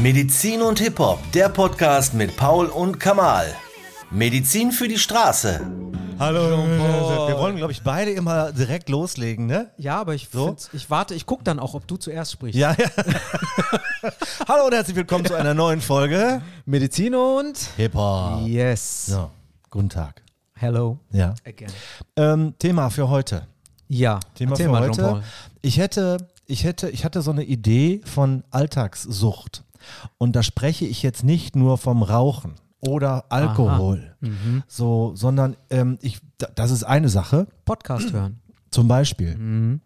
Medizin und Hip-Hop, der Podcast mit Paul und Kamal. Medizin für die Straße. Hallo, wir wollen, glaube ich, beide immer direkt loslegen, ne? Ja, aber ich, So? ich warte, ich gucke dann auch, ob du zuerst sprichst. Ja, ja. Hallo und herzlich willkommen zu einer neuen Folge Medizin und Hip-Hop. Yes. So, guten Tag. Hello Ja. again. Ähm, Thema für heute. Ja, Thema erzähl für mal, heute. Ich hätte, ich hätte, ich hatte so eine Idee von Alltagssucht. Und da spreche ich jetzt nicht nur vom Rauchen oder Alkohol, Mhm. so, sondern ähm, ich, da- das ist eine Sache. Podcast hören. Zum Beispiel. Mhm.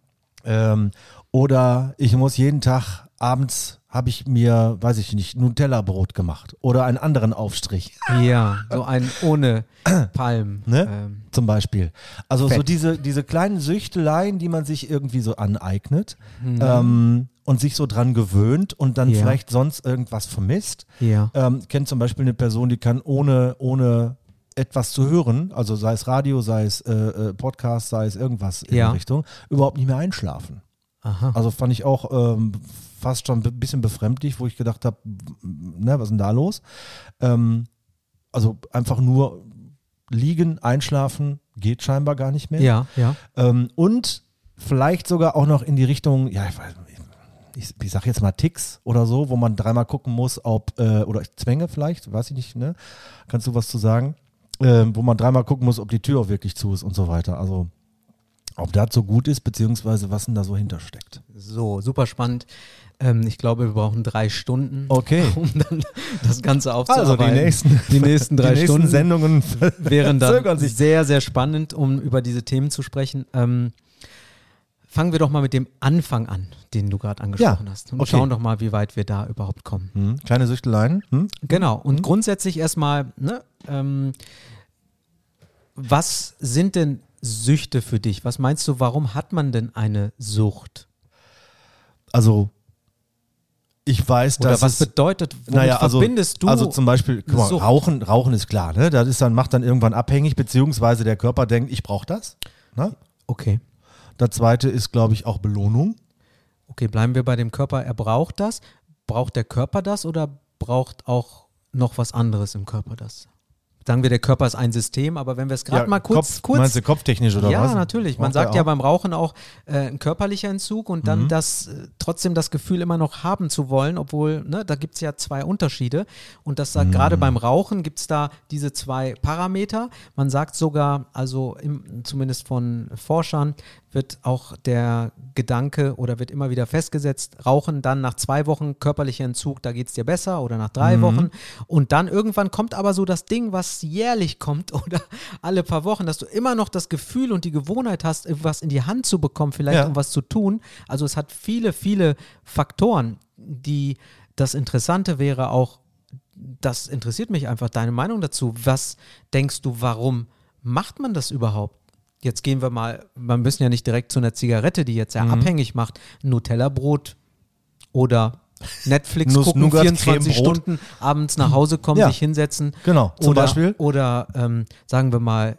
Ähm, oder ich muss jeden Tag abends habe ich mir, weiß ich nicht, Nutella-Brot gemacht oder einen anderen Aufstrich, Ja, so ein ohne Palm. ne? Ähm, Zum Beispiel. Also so Fett. diese, diese kleinen Süchteleien, die man sich irgendwie so aneignet Mhm. ähm, und sich so dran gewöhnt und dann Ja. vielleicht sonst irgendwas vermisst. ja. Ähm, ich kenne zum Beispiel eine Person, die kann ohne, ohne etwas zu hören, also sei es Radio, sei es äh, äh, Podcast, sei es irgendwas in Ja. die Richtung, überhaupt nicht mehr einschlafen. Aha. Also fand ich auch ähm, fast schon ein bisschen befremdlich, wo ich gedacht habe, ne, was ist denn da los? Ähm, also einfach nur liegen, einschlafen, geht scheinbar gar nicht mehr. Ja, ja. Ähm, und vielleicht sogar auch noch in die Richtung, ja, ich weiß ich, ich sag jetzt mal Ticks oder so, wo man dreimal gucken muss, ob, äh, oder Zwänge vielleicht, weiß ich nicht, ne? Kannst du was zu sagen? Ähm, wo man dreimal gucken muss, ob die Tür auch wirklich zu ist und so weiter. Also ob das so gut ist, beziehungsweise was denn da so hintersteckt. So, super spannend. Ähm, ich glaube, wir brauchen drei Stunden, Okay. um dann das Ganze Also aufzuarbeiten. die nächsten, die nächsten drei die nächsten Stunden Sendungen wären dann sich. sehr, sehr spannend, um über diese Themen zu sprechen. Ähm, fangen wir doch mal mit dem Anfang an, den du gerade angesprochen Ja, hast. Und okay. schauen doch mal, wie weit wir da überhaupt kommen. Hm, kleine Süchteleien. Hm? Genau. Und grundsätzlich erstmal, ne, ähm, was sind denn Süchte für dich? Was meinst du, warum hat man denn eine Sucht? Also ich weiß, Oder dass was es, bedeutet, naja, also, verbindest du? also zum Beispiel, guck mal, Sucht? Rauchen, Rauchen ist klar, ne? Das ist dann, macht dann irgendwann abhängig, beziehungsweise der Körper denkt, ich brauche das. Ne? okay. Das zweite ist, glaube ich, auch Belohnung. Okay, bleiben wir bei dem Körper. Er braucht das. Braucht der Körper das oder braucht auch noch was anderes im Körper das? Sagen wir, der Körper ist ein System, aber wenn wir es gerade mal kurz, Kopf, kurz Meinst du kopftechnisch oder ja, was? natürlich. Man Braucht sagt ja beim Rauchen auch äh, ein körperlicher Entzug und Mhm. dann das äh, trotzdem das Gefühl immer noch haben zu wollen, obwohl, ne, da gibt es ja zwei Unterschiede. Und das sagt Mhm. gerade beim Rauchen gibt es da diese zwei Parameter. Man sagt sogar, also im, zumindest von Forschern, wird auch der Gedanke oder wird immer wieder festgesetzt, Rauchen dann nach zwei Wochen körperlicher Entzug, da geht es dir besser oder nach Mhm. drei Wochen. Und dann irgendwann kommt aber so das Ding, was jährlich kommt oder alle paar Wochen, dass du immer noch das Gefühl und die Gewohnheit hast, was in die Hand zu bekommen, vielleicht Ja. um was zu tun. Also es hat viele, viele Faktoren, die das Interessante wäre auch, das interessiert mich einfach, deine Meinung dazu. Was denkst du, warum macht man das überhaupt? Jetzt gehen wir mal, wir müssen ja nicht direkt zu einer Zigarette, die jetzt ja Mhm. abhängig macht, Nutella-Brot oder Netflix Nuss- gucken, Nougat, 24 Cremebrot. Stunden, abends nach Hause kommen, Ja. sich hinsetzen. Genau, zum oder, Beispiel. Oder ähm, sagen wir mal,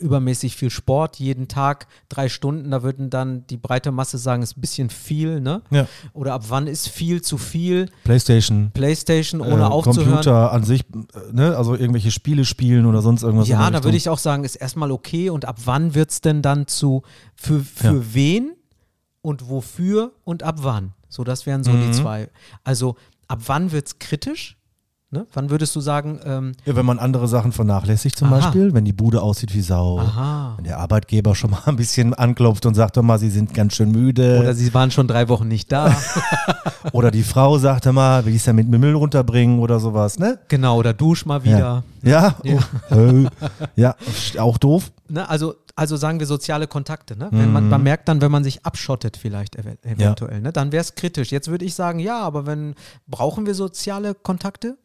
übermäßig viel Sport, jeden Tag drei Stunden, da würden dann die breite Masse sagen, ist ein bisschen viel, ne? Ja. Oder ab wann ist viel zu viel? Playstation, Playstation ohne äh, aufzuhören. Computer an sich, äh, ne? also irgendwelche Spiele spielen oder sonst irgendwas. Ja, da würde ich auch sagen, ist erstmal okay. Und ab wann wird es denn dann zu, für, für Ja. wen und wofür und ab wann? So, das wären so Mhm. die zwei. Also, ab wann wird es kritisch? Ne? Wann würdest du sagen, ähm, Ja, wenn man andere Sachen vernachlässigt zum Aha. Beispiel, wenn die Bude aussieht wie Sau, aha. wenn der Arbeitgeber schon mal ein bisschen anklopft und sagt, hör mal, sie sind ganz schön müde. Oder sie waren schon drei Wochen nicht da. Oder die Frau sagt, hör mal, will ich ja mit Müll runterbringen oder sowas, ne? genau, oder dusch mal wieder. Ja, Ja. Oh, äh, ja auch doof. Ne? Also, also sagen wir soziale Kontakte. Ne? Wenn man, Mhm. man merkt dann, wenn man sich abschottet vielleicht ev eventuell, ne? dann wäre es kritisch. Jetzt würde ich sagen, ja, aber wenn, brauchen wir soziale Kontakte?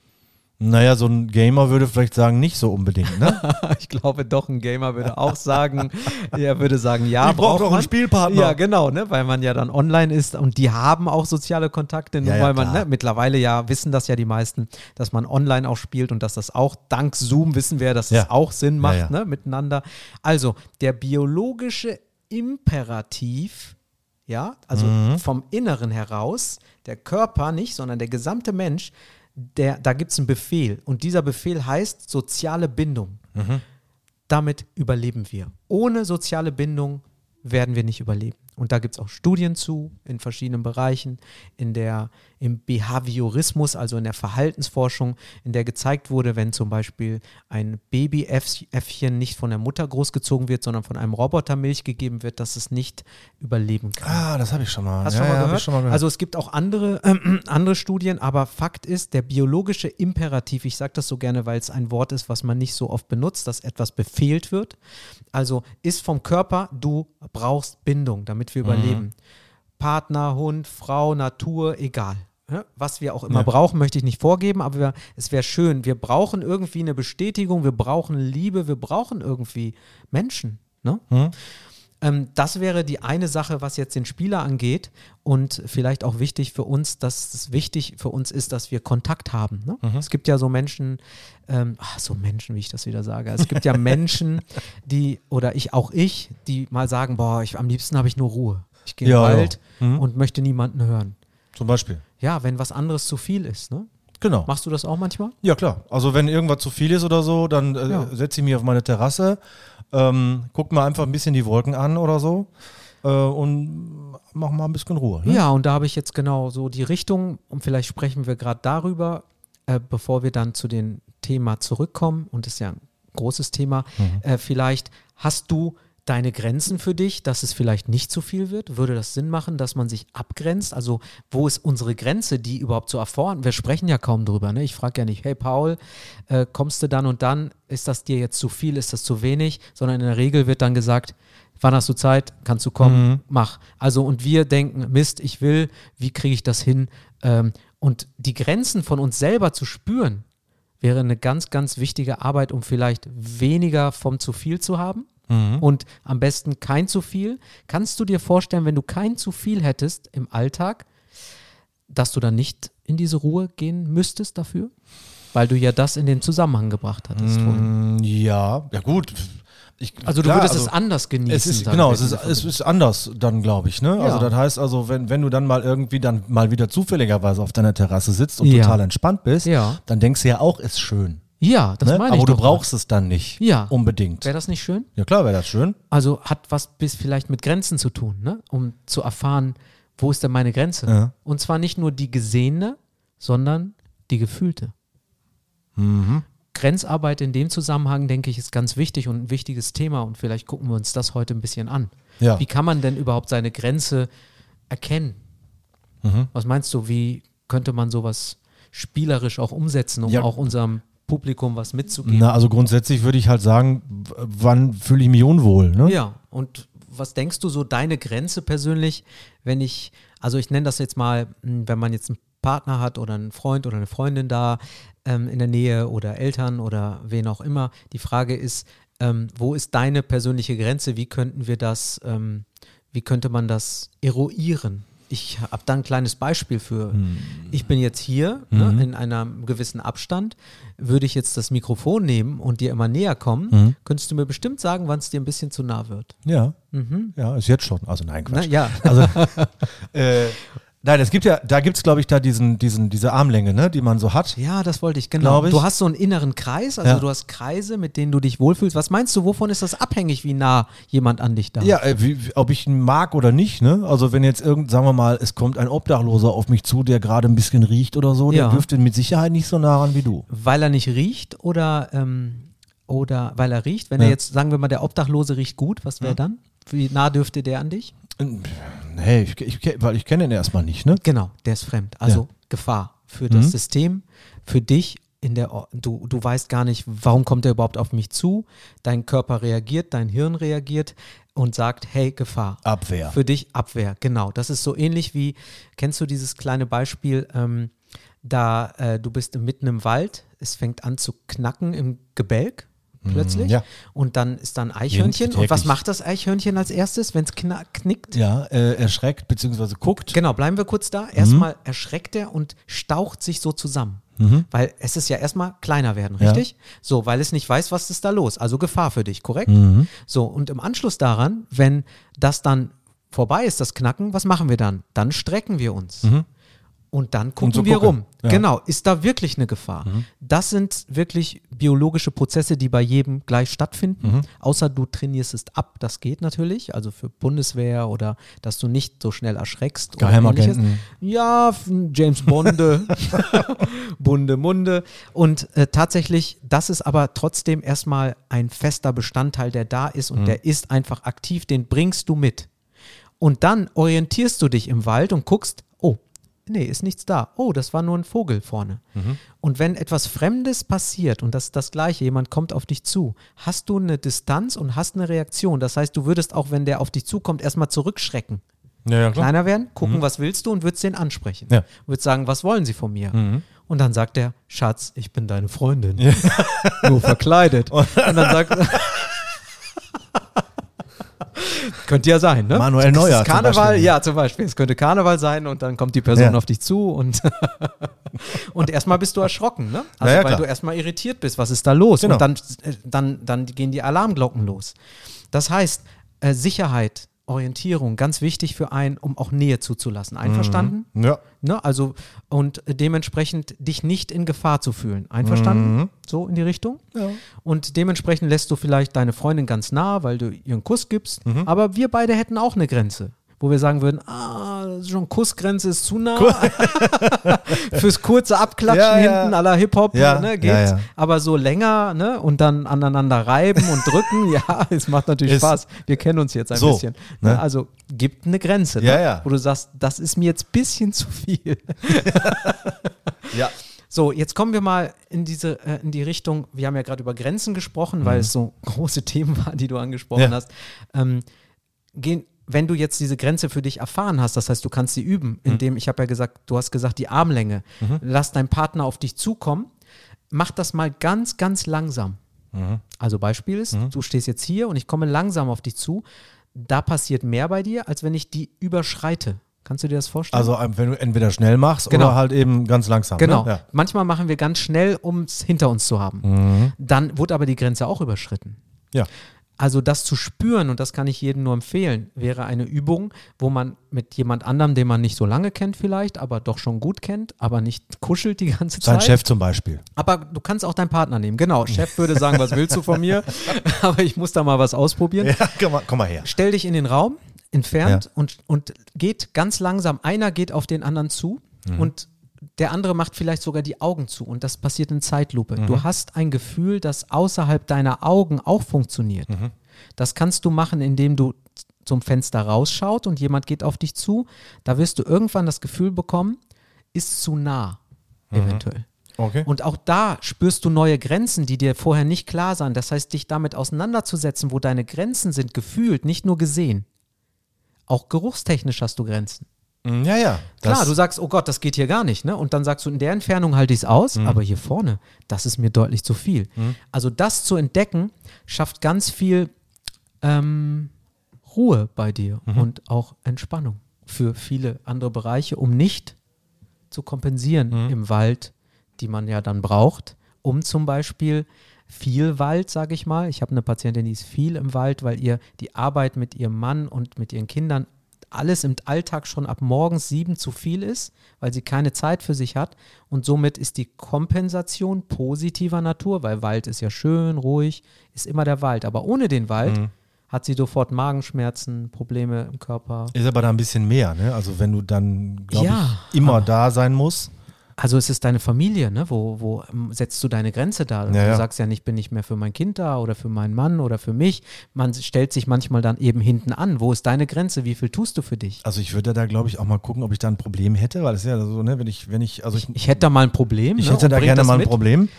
Naja, so ein Gamer würde vielleicht sagen, nicht so unbedingt, ne? Ich glaube doch, ein Gamer würde auch sagen, er würde sagen, ja, Ich brauch braucht doch einen. Spielpartner. Ja, genau, ne, weil man ja dann online ist und die haben auch soziale Kontakte, nur Ja, ja, weil man, ne, mittlerweile ja wissen das ja die meisten, dass man online auch spielt und dass das auch dank Zoom wissen wir, dass Ja. das auch Sinn macht, ne, miteinander. Also, der biologische Imperativ ja, also vom Inneren heraus, der Körper nicht, sondern der gesamte Mensch, der, da gibt es einen Befehl und dieser Befehl heißt soziale Bindung. Damit überleben wir. Ohne soziale Bindung werden wir nicht überleben. Und da gibt es auch Studien zu in verschiedenen Bereichen, in der, im Behaviorismus, also in der Verhaltensforschung, in der gezeigt wurde, wenn zum Beispiel ein Babyäffchen nicht von der Mutter großgezogen wird, sondern von einem Roboter Milch gegeben wird, dass es nicht überleben kann. Ah, das habe ich schon mal. Hast ja, schon, mal ja, gehört? schon mal gehört. Also es gibt auch andere, äh, andere Studien, aber Fakt ist, der biologische Imperativ, ich sage das so gerne, weil es ein Wort ist, was man nicht so oft benutzt, dass etwas befehlt wird. Also ist vom Körper, du brauchst Bindung, damit Mhm. wir überleben. Partner, Hund, Frau, Natur, egal. Ja, Was wir auch immer Ja. brauchen, möchte ich nicht vorgeben, aber wir, es wäre schön. Wir brauchen irgendwie eine Bestätigung, wir brauchen Liebe, wir brauchen irgendwie Menschen. Ne? Mhm. Ähm, das wäre die eine Sache, was jetzt den Spieler angeht und vielleicht auch wichtig für uns, dass es wichtig für uns ist, dass wir Kontakt haben. Ne? Mhm. Es gibt ja so Menschen, ähm, ach, so Menschen, wie ich das wieder sage. Es gibt ja Menschen, die, oder ich, auch ich, die mal sagen, boah, ich, am liebsten habe ich nur Ruhe. Ich gehe Ja, in den ja. Wald Mhm. und möchte niemanden hören. Zum Beispiel. Ja, wenn was anderes zu viel ist. Ne? Genau. Machst du das auch manchmal? Ja, klar. Also wenn irgendwas zu viel ist oder so, dann äh, Ja. setze ich mich auf meine Terrasse, ähm, guck mir einfach ein bisschen die Wolken an oder so äh, und mach mal ein bisschen Ruhe. Ne? Ja, und da habe ich jetzt genau so die Richtung und vielleicht sprechen wir gerade darüber, äh, bevor wir dann zu dem Thema zurückkommen und das ist ja ein großes Thema. Äh, vielleicht hast du deine Grenzen für dich, dass es vielleicht nicht zu viel wird? Würde das Sinn machen, dass man sich abgrenzt? Also wo ist unsere Grenze, die überhaupt zu erfahren? Wir sprechen ja kaum drüber. Ne? Ich frage ja nicht, hey Paul, äh, kommst du dann und dann? Ist das dir jetzt zu viel? Ist das zu wenig? Sondern in der Regel wird dann gesagt, wann hast du Zeit? Kannst du kommen? Mach. Also und wir denken, Mist, ich will, wie kriege ich das hin? Ähm, und die Grenzen von uns selber zu spüren, wäre eine ganz, ganz wichtige Arbeit, um vielleicht weniger vom zu viel zu haben und am besten kein zu viel. Kannst du dir vorstellen, wenn du kein zu viel hättest im Alltag, dass du dann nicht in diese Ruhe gehen müsstest dafür? Weil du ja das in den Zusammenhang gebracht hattest. Mm, Ja, ja gut. Ich, Also du klar, würdest also es anders genießen. Es ist, genau, es ist, du es ist anders dann, glaube ich. Ne? Also Ja. das heißt also, wenn, wenn du dann mal irgendwie dann mal wieder zufälligerweise auf deiner Terrasse sitzt und Ja. total entspannt bist, Ja. dann denkst du ja auch, ist schön. Ja, das Ne? meine ich. Aber du brauchst es dann nicht Ja. unbedingt. Wäre das nicht schön? Ja klar, wäre das schön. Also hat was bis vielleicht mit Grenzen zu tun, ne? um zu erfahren, wo ist denn meine Grenze? Ja. Und zwar nicht nur die gesehene, sondern die gefühlte. Mhm. Grenzarbeit in dem Zusammenhang, denke ich, ist ganz wichtig und ein wichtiges Thema und vielleicht gucken wir uns das heute ein bisschen an. Ja. Wie kann man denn überhaupt seine Grenze erkennen? Mhm. Was meinst du, wie könnte man sowas spielerisch auch umsetzen, um Ja. auch unserem Publikum was mitzugeben? Na, also grundsätzlich würde ich halt sagen, wann fühle ich mich unwohl? Ne? Ja, und was denkst du so deine Grenze persönlich, wenn ich, also ich nenne das jetzt mal, mh, wenn man jetzt einen Partner hat oder einen Freund oder eine Freundin da ähm, in der Nähe oder Eltern oder wen auch immer, die Frage ist, ähm, wo ist deine persönliche Grenze? Wie könnten wir das, ähm, wie könnte man das eruieren? Ich habe da ein kleines Beispiel für. Ich bin jetzt hier ne, in einem gewissen Abstand. Würde ich jetzt das Mikrofon nehmen und dir immer näher kommen, könntest du mir bestimmt sagen, wann es dir ein bisschen zu nah wird. Ja. Ja, ist jetzt schon. Also nein, Na, Quatsch. ja. Also, äh, nein, es gibt ja, da gibt es, glaube ich, da diesen, diesen, diese Armlänge, ne, die man so hat. Ja, das wollte ich, genau. Ich. Du hast so einen inneren Kreis, also Ja. du hast Kreise, mit denen du dich wohlfühlst. Was meinst du, wovon ist das abhängig, wie nah jemand an dich da ist? Ja, äh, wie- ob ich ihn mag oder nicht, ne? Also wenn jetzt irgend, sagen wir mal, es kommt ein Obdachloser auf mich zu, der gerade ein bisschen riecht oder so, Ja. der dürfte mit Sicherheit nicht so nah ran wie du. Weil er nicht riecht oder, ähm, oder weil er riecht? Wenn Ja. er jetzt, sagen wir mal, der Obdachlose riecht gut, was wäre dann? Wie nah dürfte der an dich? Hey, ich, ich, weil ich kenne ihn erstmal nicht, ne? Genau, der ist fremd. Also Ja. Gefahr für das Mhm. System, für dich. In der, du, du weißt gar nicht, warum kommt er überhaupt auf mich zu. Dein Körper reagiert, dein Hirn reagiert und sagt, hey, Gefahr. Abwehr. Für dich Abwehr, genau. Das ist so ähnlich wie, kennst du dieses kleine Beispiel, ähm, da äh, du bist mitten im Wald, es fängt an zu knacken im Gebälk plötzlich ja. und dann ist da ein Eichhörnchen und was macht das Eichhörnchen als erstes, wenn es knickt? Ja, äh, erschreckt bzw. guckt. Genau, bleiben wir kurz da. Erstmal erschreckt er und staucht sich so zusammen. Weil es ist ja erstmal kleiner werden, Ja. richtig? So, weil es nicht weiß, was ist da los. Also Gefahr für dich, korrekt? So, und im Anschluss daran, wenn das dann vorbei ist das Knacken, was machen wir dann? Dann strecken wir uns. Und dann gucken so wir gucken. rum. Ja. Genau, ist da wirklich eine Gefahr? Das sind wirklich biologische Prozesse, die bei jedem gleich stattfinden. Außer du trainierst es ab, das geht natürlich. Also für Bundeswehr oder dass du nicht so schnell erschreckst. oder Geheimagenten. Ja, James Bonde, Bunde Munde. Und äh, tatsächlich, das ist aber trotzdem erstmal ein fester Bestandteil, der da ist und der ist einfach aktiv, den bringst du mit. Und dann orientierst du dich im Wald und guckst, nee, ist nichts da. Oh, das war nur ein Vogel vorne. Und wenn etwas Fremdes passiert, und das ist das Gleiche, jemand kommt auf dich zu, hast du eine Distanz und hast eine Reaktion. Das heißt, du würdest auch, wenn der auf dich zukommt, erstmal zurückschrecken Ja, ja, kleiner werden, gucken, was willst du und würdest den ansprechen. Ja. Würdest sagen, was wollen sie von mir? Und dann sagt er, Schatz, ich bin deine Freundin. Nur verkleidet. und dann sagt Könnte ja sein, ne? Manuel Es ist Neuer zum Karneval, Beispiel. ja, zum Beispiel. Es könnte Karneval sein und dann kommt die Person Ja. auf dich zu und, und erstmal bist du erschrocken, ne? Also, Ja, weil du erstmal irritiert bist. Was ist da los? Genau. Und dann, äh, dann, dann gehen die Alarmglocken los. Das heißt, äh, Sicherheit, Orientierung, ganz wichtig für einen, um auch Nähe zuzulassen. Einverstanden? Ja. Ne, also und dementsprechend dich nicht in Gefahr zu fühlen. Einverstanden? So in die Richtung? Ja. Und dementsprechend lässt du vielleicht deine Freundin ganz nah, weil du ihr einen Kuss gibst. Aber wir beide hätten auch eine Grenze, wo wir sagen würden, ah, schon Kussgrenze ist zu nah. Fürs kurze Abklatschen Ja, ja. hinten aller Hip-Hop Ja, ne, geht's. Aber so länger ne, und dann aneinander reiben und drücken, ja, es macht natürlich Ist- Spaß. Wir kennen uns jetzt ein So, bisschen. ne? Ne? Also gibt eine Grenze, Ja, ne? wo du sagst, das ist mir jetzt ein bisschen zu viel. Ja. So, jetzt kommen wir mal in diese, äh, in die Richtung, wir haben ja gerade über Grenzen gesprochen, weil es so große Themen waren, die du angesprochen Mhm. Hast. Ähm, gehen, wenn du jetzt diese Grenze für dich erfahren hast, das heißt, du kannst sie üben, Mhm. indem, ich habe ja gesagt, du hast gesagt, die Armlänge, lass dein Partner auf dich zukommen, mach das mal ganz, ganz langsam. Mhm. Also Beispiel ist, du stehst jetzt hier und ich komme langsam auf dich zu, da passiert mehr bei dir, als wenn ich die überschreite. Kannst du dir das vorstellen? Also ähm, wenn du entweder schnell machst Genau. oder halt eben ganz langsam. Genau. Ne? Ja. Manchmal machen wir ganz schnell, um es hinter uns zu haben. Mhm. Dann wurde aber die Grenze auch überschritten. ja. Also das zu spüren, und das kann ich jedem nur empfehlen, wäre eine Übung, wo man mit jemand anderem, den man nicht so lange kennt vielleicht, aber doch schon gut kennt, aber nicht kuschelt die ganze Sein Zeit. Chef zum Beispiel. Aber du kannst auch deinen Partner nehmen. Genau, Chef würde sagen, was willst du von mir? aber ich muss da mal was ausprobieren. Ja, komm mal, komm mal her. Stell dich in den Raum, entfernt Ja. und, und geht ganz langsam. Einer geht auf den anderen zu Mhm. und der andere macht vielleicht sogar die Augen zu und das passiert in Zeitlupe. Mhm. Du hast ein Gefühl, das außerhalb deiner Augen auch funktioniert. Mhm. Das kannst du machen, indem du zum Fenster rausschaut und jemand geht auf dich zu. Da wirst du irgendwann das Gefühl bekommen, ist zu nah, Mhm. eventuell. Okay. Und auch da spürst du neue Grenzen, die dir vorher nicht klar sind. Das heißt, dich damit auseinanderzusetzen, wo deine Grenzen sind, gefühlt, nicht nur gesehen. Auch geruchstechnisch hast du Grenzen. Mm, ja, ja. Klar, du sagst, oh Gott, das geht hier gar nicht, ne? Und dann sagst du, in der Entfernung halte ich es aus, Mhm. aber hier vorne, das ist mir deutlich zu viel. Also das zu entdecken, schafft ganz viel ähm, Ruhe bei dir Mhm. und auch Entspannung für viele andere Bereiche, um nicht zu kompensieren Mhm. im Wald, die man ja dann braucht, um zum Beispiel viel Wald, sage ich mal. Ich habe eine Patientin, die ist viel im Wald, weil ihr die Arbeit mit ihrem Mann und mit ihren Kindern alles im Alltag schon ab morgens sieben zu viel ist, weil sie keine Zeit für sich hat. Und somit ist die Kompensation positiver Natur, weil Wald ist ja schön, ruhig, ist immer der Wald. Aber ohne den Wald Mhm. hat sie sofort Magenschmerzen, Probleme im Körper. Ist aber da ein bisschen mehr, ne? Also wenn du dann, glaube Ja, ich, immer aber- da sein musst. Also es ist deine Familie, ne? Wo, wo ähm, setzt du deine Grenze da? Ja, du sagst ja nicht, bin ich mehr für mein Kind da oder für meinen Mann oder für mich. Man stellt sich manchmal dann eben hinten an. Wo ist deine Grenze? Wie viel tust du für dich? Also ich würde da, glaube ich, auch mal gucken, ob ich da ein Problem hätte, weil es ist ja so, ne, wenn ich, wenn ich, also ich, Ich hätte da mal ein Problem. ich ne? hätte da gerne mal ein mit. Problem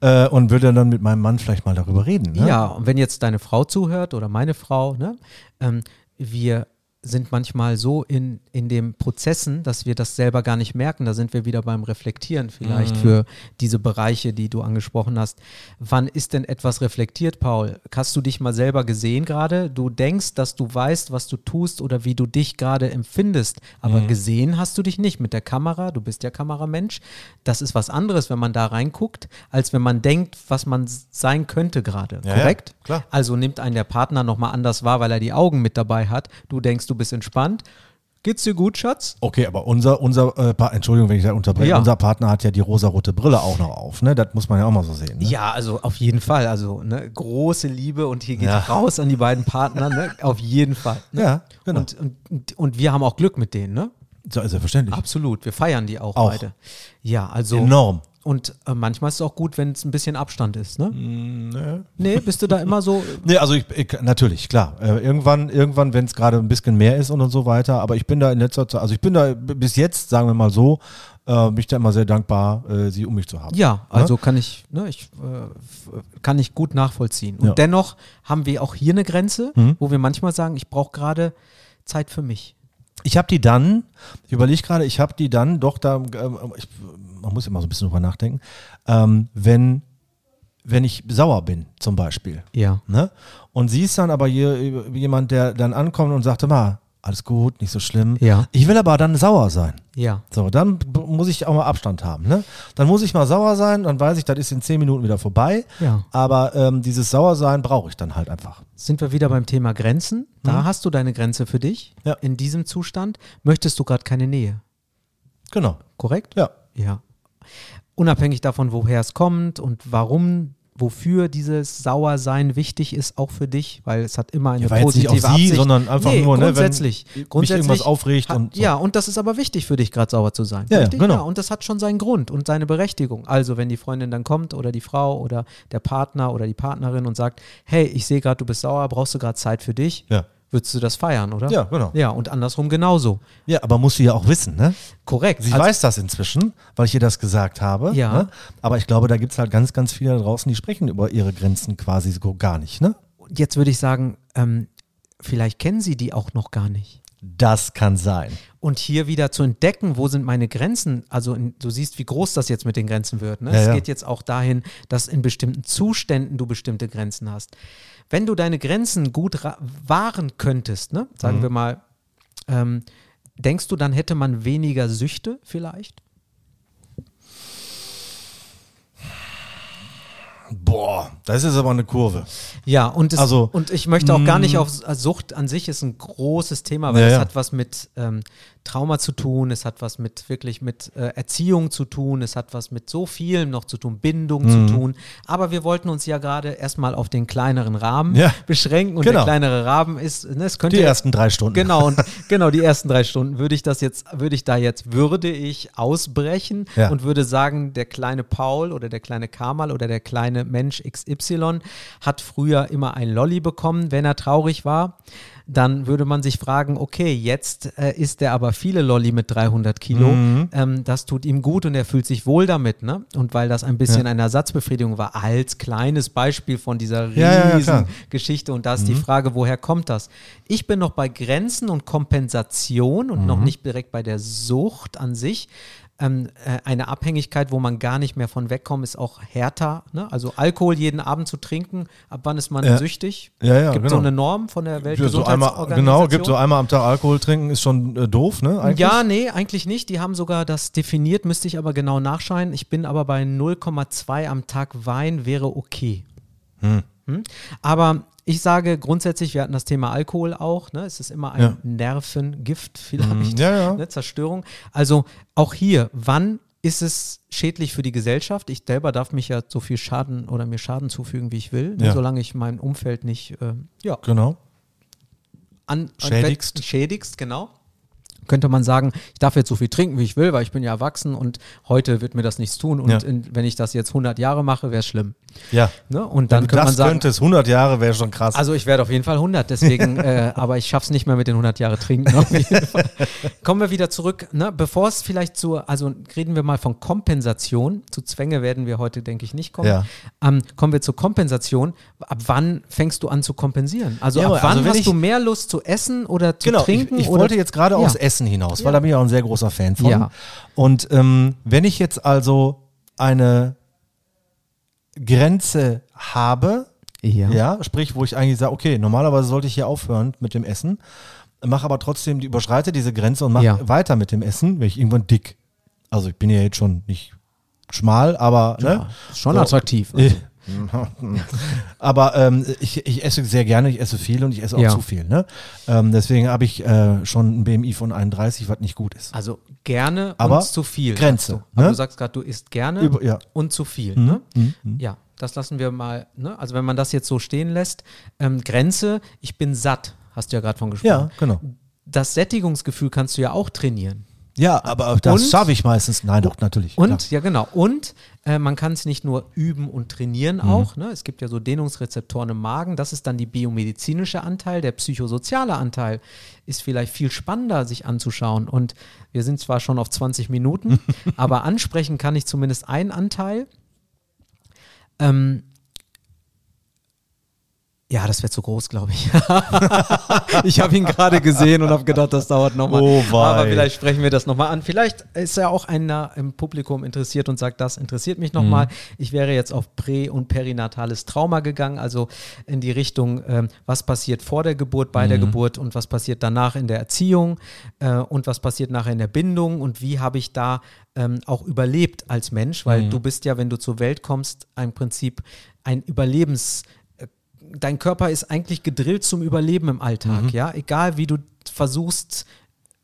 äh, und würde dann mit meinem Mann vielleicht mal darüber reden. Ne? Ja, und wenn jetzt deine Frau zuhört oder meine Frau, ne, ähm, wir sind manchmal so in, in den Prozessen, dass wir das selber gar nicht merken. Da sind wir wieder beim Reflektieren vielleicht für diese Bereiche, die du angesprochen hast. Wann ist denn etwas reflektiert, Paul? Hast du dich mal selber gesehen gerade? Du denkst, dass du weißt, was du tust oder wie du dich gerade empfindest, aber gesehen hast du dich nicht mit der Kamera. Du bist ja Kameramensch. Das ist was anderes, wenn man da reinguckt, als wenn man denkt, was man sein könnte gerade. Ja, ja, Korrekt? klar. Also nimmt einen der Partner nochmal anders wahr, weil er die Augen mit dabei hat. Du denkst, du bist entspannt. Geht's dir gut, Schatz? Okay, aber unser, unser äh, Pa- Entschuldigung, wenn ich da unterbreche, Ja. unser Partner hat ja die rosarote Brille auch noch auf, ne? Das muss man ja auch mal so sehen. Ne? Ja, also auf jeden Fall. Also ne, große Liebe und hier geht Ja. raus an die beiden Partner. Ne? Auf jeden Fall. Ne? Ja, genau. Und, und, und wir haben auch Glück mit denen, ne? So, selbstverständlich. Absolut. Wir feiern die auch, Auch. beide. Ja, also. Enorm. Und äh, manchmal ist es auch gut, wenn es ein bisschen Abstand ist, ne? Ne? Nee, bist du da immer so. Nee, also ich, ich natürlich, klar. Äh, irgendwann, irgendwann, wenn es gerade ein bisschen mehr ist und, und so weiter, aber ich bin da in letzter Zeit, also ich bin da bis jetzt, sagen wir mal so, äh, bin ich da immer sehr dankbar, äh, sie um mich zu haben. Ja, also kann ich, ne, ich äh, kann ich gut nachvollziehen. Und Ja. dennoch haben wir auch hier eine Grenze, Mhm. wo wir manchmal sagen, ich brauche gerade Zeit für mich. Ich habe die dann, ich überlege gerade, ich habe die dann doch da, ähm, ich, man muss immer so ein bisschen drüber nachdenken, ähm, wenn, wenn ich sauer bin zum Beispiel. Ja. Ne? Und sie ist dann aber hier jemand, der dann ankommt und sagt, mal, alles gut, nicht so schlimm. Ja. Ich will aber dann sauer sein. Ja. So, dann muss ich auch mal Abstand haben. Ne? Dann muss ich mal sauer sein, dann weiß ich, das ist in zehn Minuten wieder vorbei. Ja. Aber ähm, dieses Sauersein brauche ich dann halt einfach. Sind wir wieder beim Thema Grenzen? Da hast du deine Grenze für dich. Ja. In diesem Zustand möchtest du gerade keine Nähe. Genau. Korrekt? Ja. Ja. Unabhängig davon, woher es kommt und warum, wofür dieses Sauersein wichtig ist, auch für dich, weil es hat immer eine Ja, war jetzt nicht positive auf sie, Absicht. sondern einfach nee, nur, ne, wenn grundsätzlich, grundsätzlich irgendwas aufregt hat, und so. Ja, und das ist aber wichtig für dich, gerade sauer zu sein. Ja, ja, genau. Ja, und das hat schon seinen Grund und seine Berechtigung. Also, wenn die Freundin dann kommt oder die Frau oder der Partner oder die Partnerin und sagt, hey, ich sehe gerade, du bist sauer, brauchst du gerade Zeit für dich? Ja. Würdest du das feiern, oder? Ja, genau. Ja, und andersrum genauso. Ja, aber musst du ja auch wissen, ne? Korrekt. Sie Also- weiß das inzwischen, weil ich ihr das gesagt habe. Ja. Ne? Aber ich glaube, da gibt es halt ganz, ganz viele da draußen, die sprechen über ihre Grenzen quasi so gar nicht, ne? jetzt würde ich sagen, ähm, vielleicht kennen sie die auch noch gar nicht. Das kann sein. Und hier wieder zu entdecken, wo sind meine Grenzen? Also in, du siehst, wie groß das jetzt mit den Grenzen wird. Ne? Ja, es ja. geht jetzt auch dahin, dass in bestimmten Zuständen du bestimmte Grenzen hast. Wenn du deine Grenzen gut wahren könntest, ne? sagen Mhm. wir mal, ähm, denkst du, dann hätte man weniger Süchte vielleicht? Boah, das ist aber eine Kurve. Ja, und, es, Also, und ich möchte auch gar nicht mm. auf Sucht an sich ist ein großes Thema, weil Ja, es ja. hat was mit ähm, Trauma zu tun, es hat was mit wirklich mit äh, Erziehung zu tun, es hat was mit so vielem noch zu tun, Bindung Mhm. zu tun. Aber wir wollten uns ja gerade erstmal auf den kleineren Rahmen Ja. beschränken und Genau. der kleinere Rahmen ist, ne, es könnte Die ersten drei Stunden. Genau, und genau die ersten drei Stunden würde ich das jetzt, würde ich da jetzt, würde ich ausbrechen Ja. und würde sagen, der kleine Paul oder der kleine Kamal oder der kleine Mensch XY hat früher immer ein Lolli bekommen, wenn er traurig war. Dann würde man sich fragen, okay, jetzt äh, isst er aber viele Lolli mit 300 Kilo. Mhm. Ähm, das tut ihm gut und er fühlt sich wohl damit. Ne? Und weil das ein bisschen eine Ersatzbefriedigung war, als kleines Beispiel von dieser riesen Ja, ja, ja. Geschichte. Und da ist die Frage, woher kommt das? Ich bin noch bei Grenzen und Kompensation und noch nicht direkt bei der Sucht an sich. Ähm, äh, eine Abhängigkeit, wo man gar nicht mehr von wegkommt, ist auch härter. Ne? Also Alkohol jeden Abend zu trinken, ab wann ist man Ja. süchtig? Ja, ja, Gibt genau. so eine Norm von der Ja, so einmal, Weltgesundheitsorganisation? genau, gibt so einmal am Tag Alkohol trinken, ist schon äh, doof, ne? Eigentlich? Ja, nee, eigentlich nicht. Die haben sogar das definiert, müsste ich aber genau nachschauen. Ich bin aber bei 0,2 am Tag Wein wäre okay. Hm? Aber ich sage grundsätzlich, wir hatten das Thema Alkohol auch, ne? es ist immer ein Ja. Nervengift vielleicht, Ja, ja. Ne? Zerstörung. Also auch hier, wann ist es schädlich für die Gesellschaft? Ich selber darf mich ja so viel Schaden oder mir Schaden zufügen, wie ich will, ne? Solange ich mein Umfeld nicht äh, ja, Genau. an, Schädigst. An, schädigst, genau. Könnte man sagen, ich darf jetzt so viel trinken, wie ich will, weil ich bin ja erwachsen und heute wird mir das nichts tun. Und Ja. in, wenn ich das jetzt 100 Jahre mache, wäre es schlimm. Ja. Ne? Und Wenn dann du könnte man das sagen, könntest, 100 Jahre wäre schon krass. also ich werde auf jeden Fall 100, deswegen, äh, aber ich schaffe es nicht mehr mit den 100 Jahre trinken. Kommen wir wieder zurück, ne? bevor es vielleicht zu, also reden wir mal von Kompensation, zu Zwänge werden wir heute, denke ich, nicht kommen. Ja. Ähm, kommen wir zur Kompensation. Ab wann fängst du an zu kompensieren? Also Ja, ab wann also wenn hast ich- du mehr Lust zu essen oder zu genau, trinken? ich, ich oder wollte jetzt gerade Ja. aufs Essen hinaus, weil da bin ich auch ein sehr großer Fan von. Und ähm, wenn ich jetzt also eine Grenze habe, Ja. ja, sprich, wo ich eigentlich sage, okay, normalerweise sollte ich hier aufhören mit dem Essen, mache aber trotzdem, die, überschreite diese Grenze und mache Ja. weiter mit dem Essen, wenn ich irgendwann dick. Also ich bin ja jetzt schon nicht schmal, aber ne? Ist schon So. attraktiv. Äh, Aber ähm, ich, ich esse sehr gerne, ich esse viel und ich esse auch Ja. zu viel. Ne? Ähm, deswegen habe ich äh, schon ein BMI von 31, was nicht gut ist. Also gerne Aber und zu viel. Grenze, Du. Aber ne? du sagst gerade, du isst gerne Über- ja. und zu viel. Ne? Mhm, mhm. Ja, das lassen wir mal. Ne? Also wenn man das jetzt so stehen lässt, ähm, Grenze, ich bin satt, hast du ja gerade von gesprochen. Ja, genau. Das Sättigungsgefühl kannst du ja auch trainieren. Ja, aber das schaffe ich meistens. Nein, doch, natürlich. Und, klar. ja genau, und äh, man kann es nicht nur üben und trainieren Mhm. auch. Ne? Es gibt ja so Dehnungsrezeptoren im Magen. Das ist dann die biomedizinische Anteil. Der psychosoziale Anteil ist vielleicht viel spannender, sich anzuschauen. Und wir sind zwar schon auf 20 Minuten, aber ansprechen kann ich zumindest einen Anteil. Ähm, ja, das wäre zu groß, glaube ich. ich habe ihn gerade gesehen und habe gedacht, das dauert nochmal. Oh wei. Aber vielleicht sprechen wir das nochmal an. Vielleicht ist ja auch einer im Publikum interessiert und sagt, das interessiert mich nochmal. Ich wäre jetzt auf prä- und perinatales Trauma gegangen, also in die Richtung, ähm, was passiert vor der Geburt, bei der Geburt und was passiert danach in der Erziehung äh, und was passiert nachher in der Bindung und wie habe ich da ähm, auch überlebt als Mensch, weil du bist ja, wenn du zur Welt kommst, im Prinzip ein Überlebens- dein Körper ist eigentlich gedrillt zum Überleben im Alltag, ja. Egal wie du versuchst,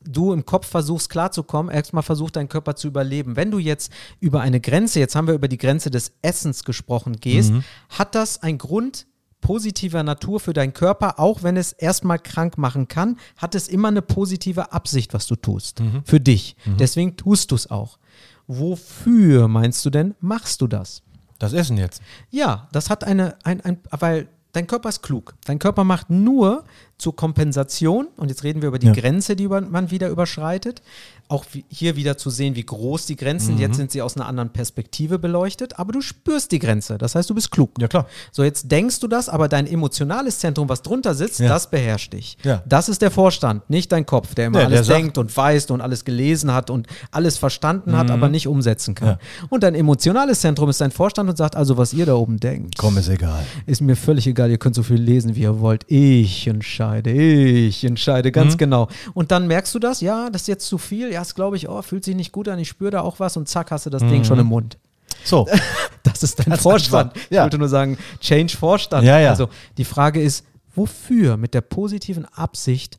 du im Kopf versuchst klarzukommen, erstmal versucht dein Körper zu überleben. Wenn du jetzt über eine Grenze, jetzt haben wir über die Grenze des Essens gesprochen, gehst, hat das einen Grund positiver Natur für deinen Körper, auch wenn es erstmal krank machen kann, hat es immer eine positive Absicht, was du tust. Für dich. Deswegen tust du es auch. Wofür meinst du denn, machst du das? Das Essen jetzt. Ja, das hat eine, ein, ein, weil dein Körper ist klug. Dein Körper macht nur zur Kompensation, und jetzt reden wir über die Ja. Grenze, die man wieder überschreitet, auch hier wieder zu sehen, wie groß die Grenzen, Mhm. jetzt sind sie aus einer anderen Perspektive beleuchtet, aber du spürst die Grenze, das heißt, du bist klug. Ja, klar. So, jetzt denkst du das, aber dein emotionales Zentrum, was drunter sitzt, Ja. das beherrscht dich. Ja. Das ist der Vorstand, nicht dein Kopf, der immer der alles sagt- denkt und weiß und alles gelesen hat und alles verstanden hat, aber nicht umsetzen kann. Mhm. Ja. Und dein emotionales Zentrum ist dein Vorstand und sagt also, was ihr da oben denkt. Komm, ist egal. Ist mir völlig egal, ihr könnt so viel lesen, wie ihr wollt. Ich entscheide, ich entscheide, ganz Mhm. genau. Und dann merkst du das, ja, das ist jetzt zu viel, ja, das glaube ich, oh, fühlt sich nicht gut an, ich spüre da auch was und zack, hast du das Mhm. Ding schon im Mund. So, Das ist dein Das Vorstand. einfach, Ich ja. wollte nur sagen, Change Vorstand. Ja, ja. Also die Frage ist, wofür mit der positiven Absicht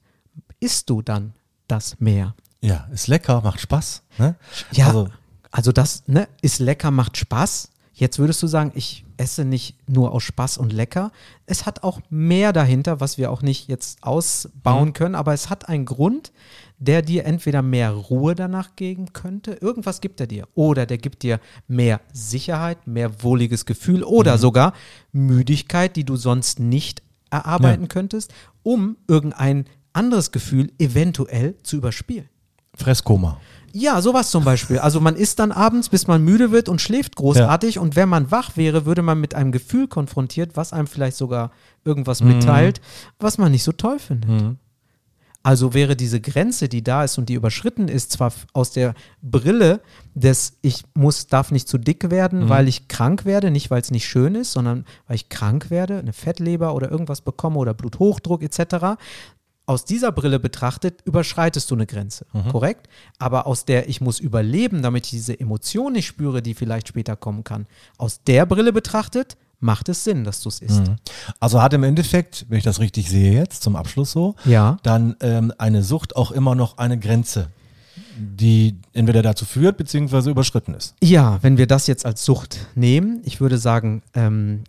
isst du dann das mehr? ja, ist lecker, macht Spaß. Ne? Ja, also, Also, das ne, ist lecker, macht Spaß. Jetzt würdest du sagen, ich esse nicht nur aus Spaß und lecker. Es hat auch mehr dahinter, was wir auch nicht jetzt ausbauen können, aber es hat einen Grund, der dir entweder mehr Ruhe danach geben könnte, irgendwas gibt er dir, oder der gibt dir mehr Sicherheit, mehr wohliges Gefühl oder sogar Müdigkeit, die du sonst nicht erarbeiten könntest, um irgendein anderes Gefühl eventuell zu überspielen. Fresskoma. Ja, sowas zum Beispiel. Also man isst dann abends, bis man müde wird und schläft großartig. Und wenn man wach wäre, würde man mit einem Gefühl konfrontiert, was einem vielleicht sogar irgendwas mitteilt, was man nicht so toll findet. Also wäre diese Grenze, die da ist und die überschritten ist, zwar aus der Brille des ich muss, darf nicht zu dick werden, weil ich krank werde, nicht weil es nicht schön ist, sondern weil ich krank werde, eine Fettleber oder irgendwas bekomme oder Bluthochdruck etc. Aus dieser Brille betrachtet, überschreitest du eine Grenze, korrekt? Aber aus der ich muss überleben, damit ich diese Emotion nicht spüre, die vielleicht später kommen kann, aus der Brille betrachtet, macht es Sinn, dass du es isst. Also hat im Endeffekt, wenn ich das richtig sehe jetzt, zum Abschluss so, Ja. dann ähm, eine Sucht auch immer noch eine Grenze, die entweder dazu führt, beziehungsweise überschritten ist. Ja, wenn wir das jetzt als Sucht nehmen, ich würde sagen, ähm,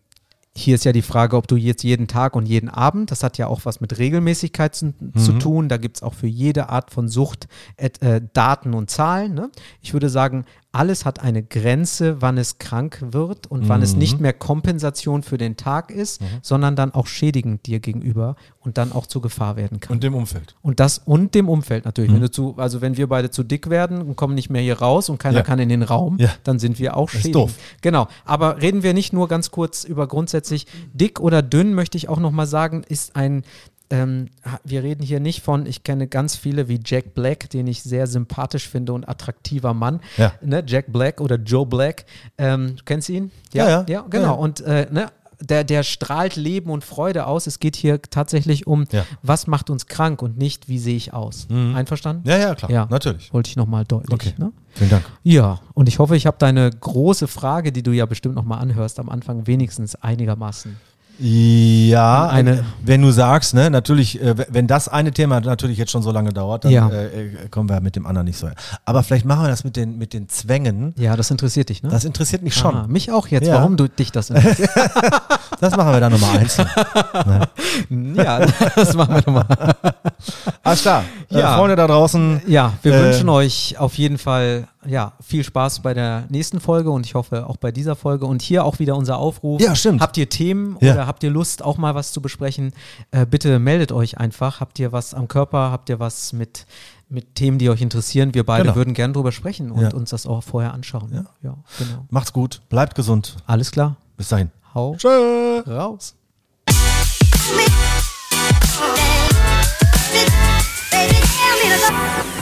hier ist ja die Frage, ob du jetzt jeden Tag und jeden Abend, das hat ja auch was mit Regelmäßigkeit zu, zu tun, da gibt es auch für jede Art von Sucht äh, Daten und Zahlen. Ne? Ich würde sagen, alles hat eine Grenze, wann es krank wird und wann es nicht mehr Kompensation für den Tag ist, sondern dann auch schädigend dir gegenüber und dann auch zur Gefahr werden kann. Und dem Umfeld. Und das und dem Umfeld natürlich. Wenn du zu, also wenn wir beide zu dick werden und kommen nicht mehr hier raus und keiner Ja. kann in den Raum, Ja. dann sind wir auch schädigend. doof. Genau. Aber reden wir nicht nur ganz kurz über grundsätzlich dick oder dünn, möchte ich auch nochmal sagen, ist ein ähm, wir reden hier nicht von, ich kenne ganz viele wie Jack Black, den ich sehr sympathisch finde und attraktiver Mann. Ja. Ne? Jack Black oder Joe Black. Ähm, du kennst ihn? Ja, ja. Ja, genau. Ja. Und äh, ne? der, der strahlt Leben und Freude aus. Es geht hier tatsächlich um, Ja. was macht uns krank und nicht, wie sehe ich aus. Einverstanden? Ja, ja, klar. Ja. Natürlich. Wollte ich nochmal deutlich. Okay. Ne? Vielen Dank. Ja, und ich hoffe, ich habe deine große Frage, die du ja bestimmt nochmal anhörst, am Anfang wenigstens einigermaßen. Ja, Eine- wenn du sagst, ne, natürlich, äh, wenn das eine Thema natürlich jetzt schon so lange dauert, dann Ja. äh, äh, kommen wir mit dem anderen nicht so. her. Aber vielleicht machen wir das mit den, mit den Zwängen. Ja, das interessiert dich, ne? Das interessiert mich schon. Ah, mich auch jetzt, Ja. warum du dich das interessiert. Das machen wir dann nochmal einzeln. ja, das machen wir nochmal. Alles klar. Ja. Äh, Freunde da draußen. Ja, wir Äh, wünschen euch auf jeden Fall ja, viel Spaß bei der nächsten Folge und ich hoffe auch bei dieser Folge. Und hier auch wieder unser Aufruf. Ja, stimmt. Habt ihr Themen Ja. oder habt ihr Lust, auch mal was zu besprechen? Äh, bitte meldet euch einfach. Habt ihr was am Körper? Habt ihr was mit, mit Themen, die euch interessieren? Wir beide Genau. würden gern drüber sprechen und Ja. uns das auch vorher anschauen. Ja. ja genau. Macht's gut. Bleibt gesund. Alles klar. Bis dahin. Hau Tschö. raus. Baby, tell me go.